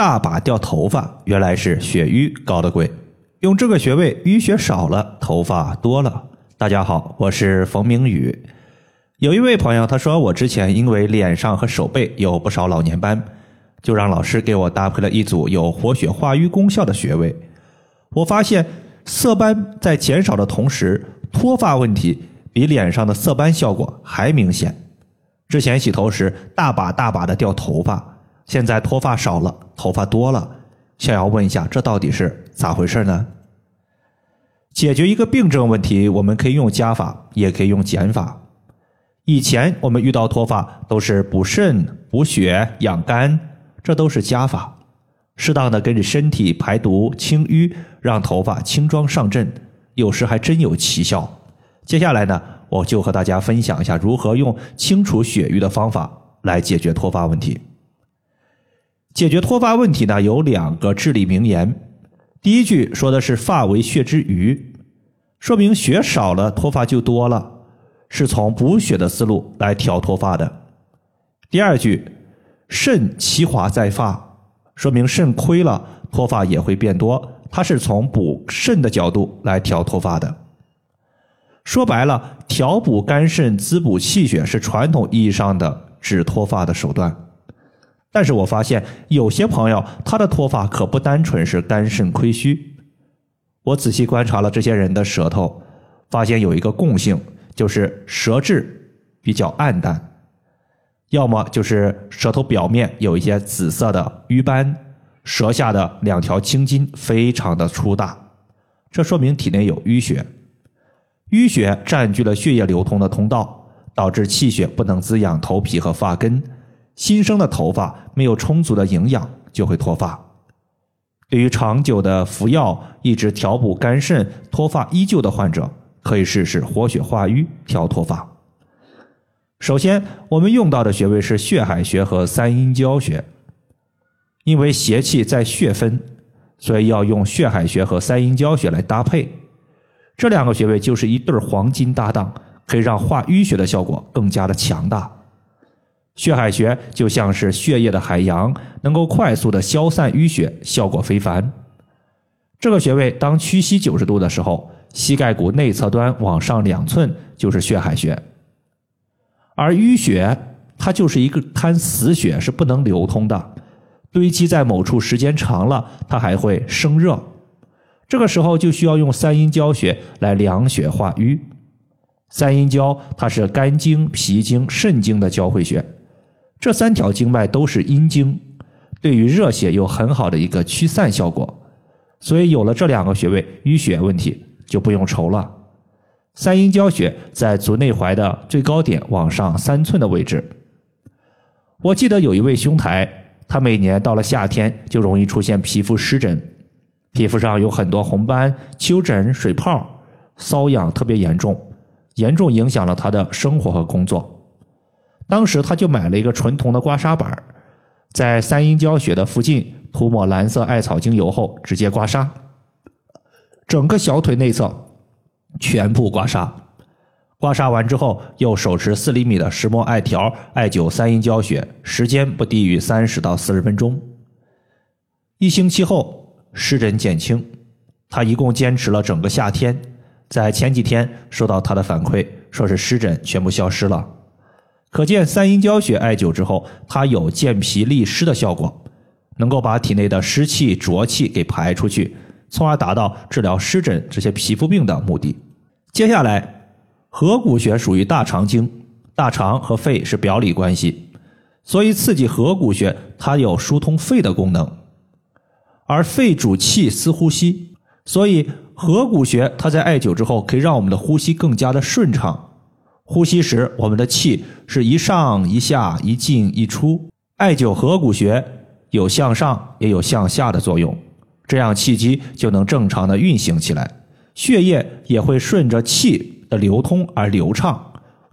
大把掉头发，原来是血瘀搞得鬼。用这个穴位，淤血少了，头发多了。大家好，我是冯明宇。有一位朋友他说，我之前因为脸上和手背有不少老年斑，就让老师给我搭配了一组有活血化瘀功效的穴位。我发现色斑在减少的同时，脱发问题比脸上的色斑效果还明显。之前洗头时大把大把的掉头发。现在脱发少了，头发多了，想要问一下，这到底是咋回事呢？解决一个病症问题，我们可以用加法，也可以用减法。以前我们遇到脱发都是补肾、补血、养肝，这都是加法，适当的跟着身体排毒清淤，让头发轻装上阵，有时还真有奇效。接下来呢，我就和大家分享一下如何用清除血瘀的方法来解决脱发问题。解决脱发问题呢，有两个至理名言。第一句说的是“发为血之余”，说明血少了，脱发就多了，是从补血的思路来调脱发的。第二句“肾其华在发”，说明肾亏了，脱发也会变多，它是从补肾的角度来调脱发的。说白了，调补肝肾、滋补气血是传统意义上的治脱发的手段。但是我发现有些朋友他的脱发可不单纯是肝肾亏虚，我仔细观察了这些人的舌头，发现有一个共性，就是舌质比较暗淡，要么就是舌头表面有一些紫色的瘀斑，舌下的两条青筋非常的粗大，这说明体内有淤血，淤血占据了血液流通的通道，导致气血不能滋养头皮和发根。新生的头发没有充足的营养，就会脱发。对于长久的服药一直调补肝肾、脱发依旧的患者，可以试试活血化瘀调脱发。首先，我们用到的穴位是血海穴和三阴交穴。因为邪气在血分，所以要用血海穴和三阴交穴来搭配。这两个穴位就是一对黄金搭档，可以让化淤血的效果更加的强大。血海穴就像是血液的海洋，能够快速的消散淤血，效果非凡。这个穴位当屈膝九十度的时候，膝盖骨内侧端往上两寸就是血海穴。而淤血它就是一个滩死血，是不能流通的，堆积在某处时间长了，它还会生热。这个时候就需要用三阴交穴来凉血化瘀。三阴交它是肝经、脾经、肾经的交汇穴。这三条经脉都是阴经，对于热血有很好的一个驱散效果，所以有了这两个穴位，淤血问题就不用愁了。三阴交穴在足内踝的最高点往上三寸的位置。我记得有一位兄台，他每年到了夏天就容易出现皮肤湿疹，皮肤上有很多红斑、丘疹、水泡，瘙痒特别严重，严重影响了他的生活和工作。当时他就买了一个纯铜的刮痧板，在三阴交穴的附近涂抹蓝色艾草精油后，直接刮痧，整个小腿内侧全部刮痧。刮痧完之后，又手持四厘米的石墨艾条艾灸三阴交穴，时间不低于三十到四十分钟。一星期后，湿疹减轻。他一共坚持了整个夏天，在前几天收到他的反馈，说是湿疹全部消失了。可见三阴交穴艾灸之后，它有健脾利湿的效果，能够把体内的湿气浊气给排出去，从而达到治疗湿疹这些皮肤病的目的。接下来，合谷穴属于大肠经，大肠和肺是表里关系，所以刺激合谷穴，它有疏通肺的功能。而肺主气司呼吸，所以合谷穴它在艾灸之后，可以让我们的呼吸更加的顺畅。呼吸时，我们的气是一上一下、一进一出。艾灸合谷穴有向上也有向下的作用，这样气机就能正常的运行起来，血液也会顺着气的流通而流畅，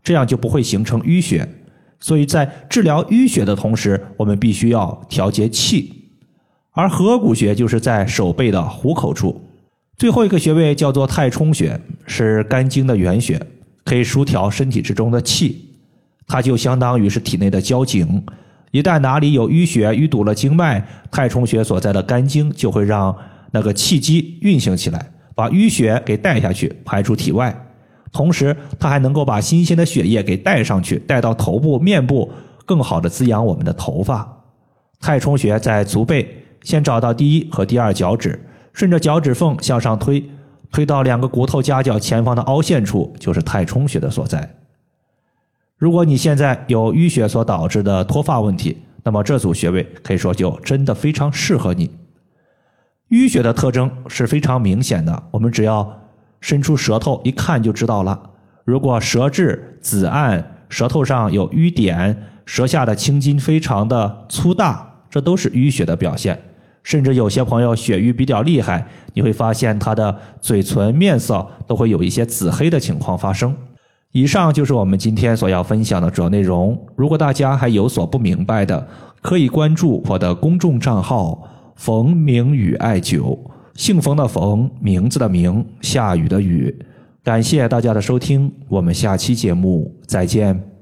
这样就不会形成淤血。所以在治疗淤血的同时，我们必须要调节气。而合谷穴就是在手背的虎口处，最后一个穴位叫做太冲穴，是肝经的原穴。可以疏调身体之中的气，它就相当于是体内的交警，一旦哪里有淤血淤堵了经脉，太冲穴所在的肝经就会让那个气机运行起来，把淤血给带下去，排出体外。同时，它还能够把新鲜的血液给带上去，带到头部、面部，更好的滋养我们的头发。太冲穴在足背，先找到第一和第二脚趾，顺着脚趾缝向上推，推到两个骨头夹角前方的凹陷处，就是太冲穴的所在。如果你现在有淤血所导致的脱发问题，那么这组穴位可以说就真的非常适合你。淤血的特征是非常明显的，我们只要伸出舌头一看就知道了。如果舌质紫暗，舌头上有瘀点，舌下的青筋非常的粗大，这都是淤血的表现。甚至有些朋友血瘀比较厉害，你会发现他的嘴唇、面色都会有一些紫黑的情况发生。以上就是我们今天所要分享的主要内容。如果大家还有所不明白的，可以关注我的公众账号“冯明宇艾灸”，姓冯的冯，名字的名，下雨的雨。感谢大家的收听，我们下期节目再见。